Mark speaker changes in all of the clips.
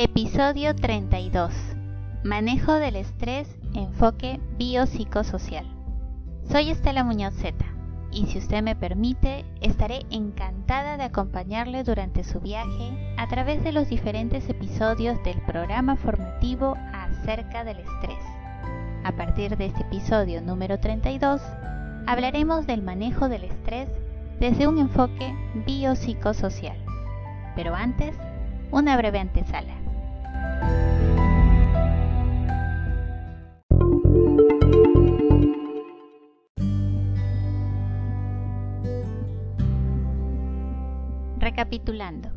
Speaker 1: Episodio 32. Manejo del estrés, enfoque biopsicosocial. Soy Estela Muñoz Z y si usted me permite, estaré encantada de acompañarle durante su viaje a través de los diferentes episodios del programa formativo acerca del estrés. A partir de este episodio número 32, hablaremos del manejo del estrés desde un enfoque biopsicosocial. Pero antes, una breve antesala. Recapitulando,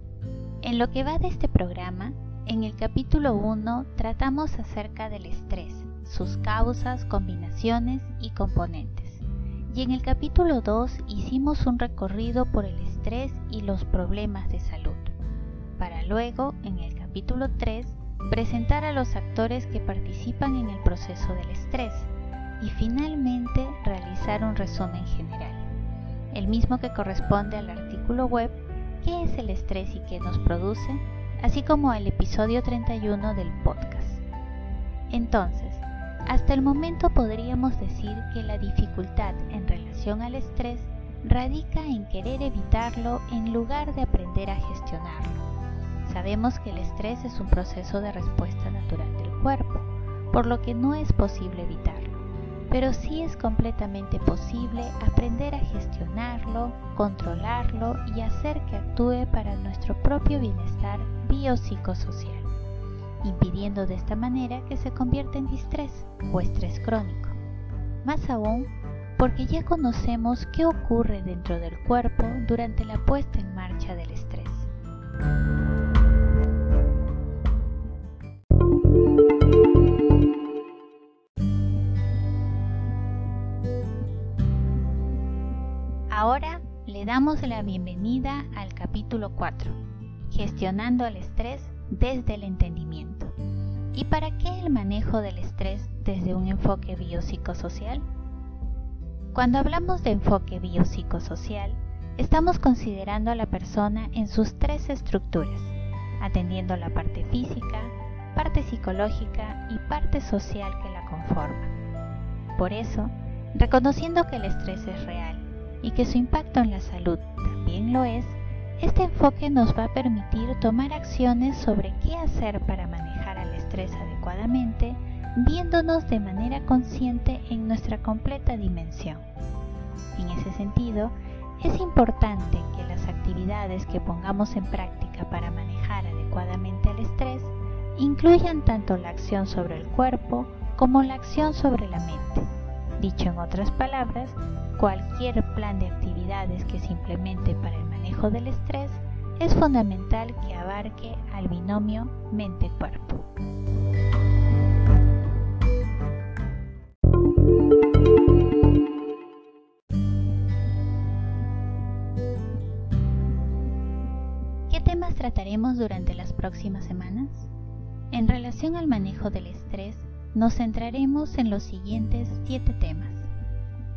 Speaker 1: en lo que va de este programa, en el capítulo 1 tratamos acerca del estrés, sus causas, combinaciones y componentes. Y en el capítulo 2 hicimos un recorrido por el estrés y los problemas de salud, para luego, en el capítulo 3, presentar a los actores que participan en el proceso del estrés y finalmente realizar un resumen general, el mismo que corresponde al artículo web ¿Qué es el estrés y qué nos produce? así como al episodio 31 del podcast. Entonces, hasta el momento podríamos decir que la dificultad en relación al estrés radica en querer evitarlo en lugar de aprender a gestionarlo. Sabemos que el estrés es un proceso de respuesta natural del cuerpo, por lo que no es posible evitarlo, pero sí es completamente posible aprender a gestionarlo, controlarlo y hacer que actúe para nuestro propio bienestar biopsicosocial, impidiendo de esta manera que se convierta en distrés o estrés crónico. Más aún, porque ya conocemos qué ocurre dentro del cuerpo durante la puesta en marcha del estrés. Ahora le damos la bienvenida al capítulo 4, gestionando el estrés desde el entendimiento. ¿Y para qué el manejo del estrés desde un enfoque biopsicosocial? Cuando hablamos de enfoque biopsicosocial, estamos considerando a la persona en sus tres estructuras, atendiendo la parte física, parte psicológica y parte social que la conforma. Por eso, reconociendo que el estrés es real y que su impacto en la salud también lo es, este enfoque nos va a permitir tomar acciones sobre qué hacer para manejar al estrés adecuadamente, viéndonos de manera consciente en nuestra completa dimensión. En ese sentido, es importante que las actividades que pongamos en práctica para manejar adecuadamente el estrés incluyan tanto la acción sobre el cuerpo como la acción sobre la mente. Dicho en otras palabras, cualquier plan de actividades que se implemente para el manejo del estrés es fundamental que abarque al binomio mente-cuerpo. ¿Qué temas trataremos durante las próximas semanas? En relación al manejo del estrés, nos centraremos en los siguientes siete temas.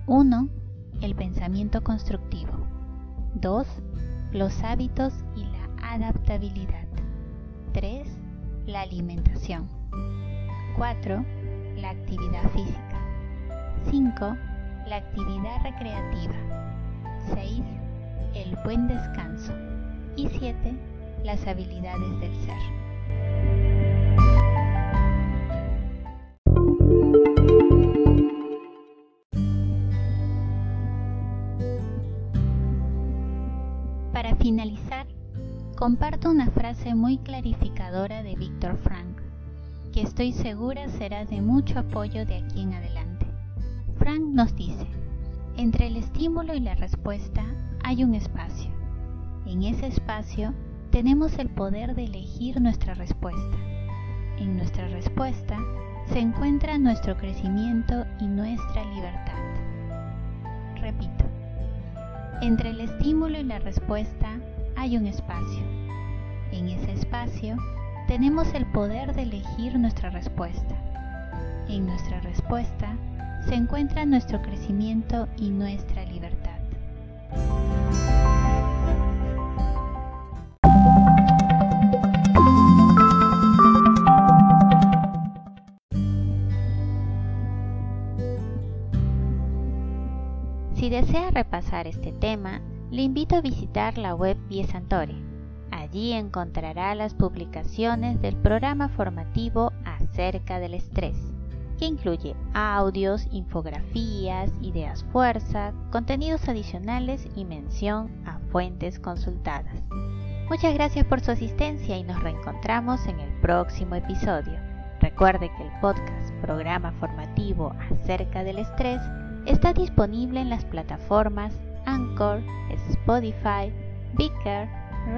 Speaker 1: 1 el pensamiento constructivo. 2. Los hábitos y la adaptabilidad. 3. La alimentación. 4. La actividad física. 5. La actividad recreativa. 6. El buen descanso. Y 7. Las habilidades del ser. Finalizar, comparto una frase muy clarificadora de Víctor Frank, que estoy segura será de mucho apoyo de aquí en adelante. Frank nos dice, entre el estímulo y la respuesta hay un espacio. En ese espacio tenemos el poder de elegir nuestra respuesta. En nuestra respuesta se encuentra nuestro crecimiento y nuestra libertad. Repito, entre el estímulo y la respuesta hay un espacio. En ese espacio tenemos el poder de elegir nuestra respuesta. En nuestra respuesta se encuentra nuestro crecimiento y nuestra libertad. Si desea repasar este tema, le invito a visitar la web Biesantore. Allí encontrará las publicaciones del programa formativo acerca del estrés, que incluye audios, infografías, ideas fuerza, contenidos adicionales y mención a fuentes consultadas. Muchas gracias por su asistencia y nos reencontramos en el próximo episodio. Recuerde que el podcast Programa Formativo acerca del estrés está disponible en las plataformas Anchor, Spotify, Beaker,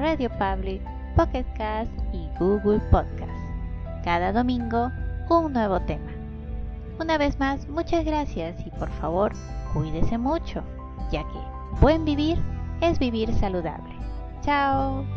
Speaker 1: Radio Public, Pocket Cast y Google Podcast. Cada domingo, un nuevo tema. Una vez más, muchas gracias y por favor, cuídese mucho, ya que buen vivir es vivir saludable. Chao.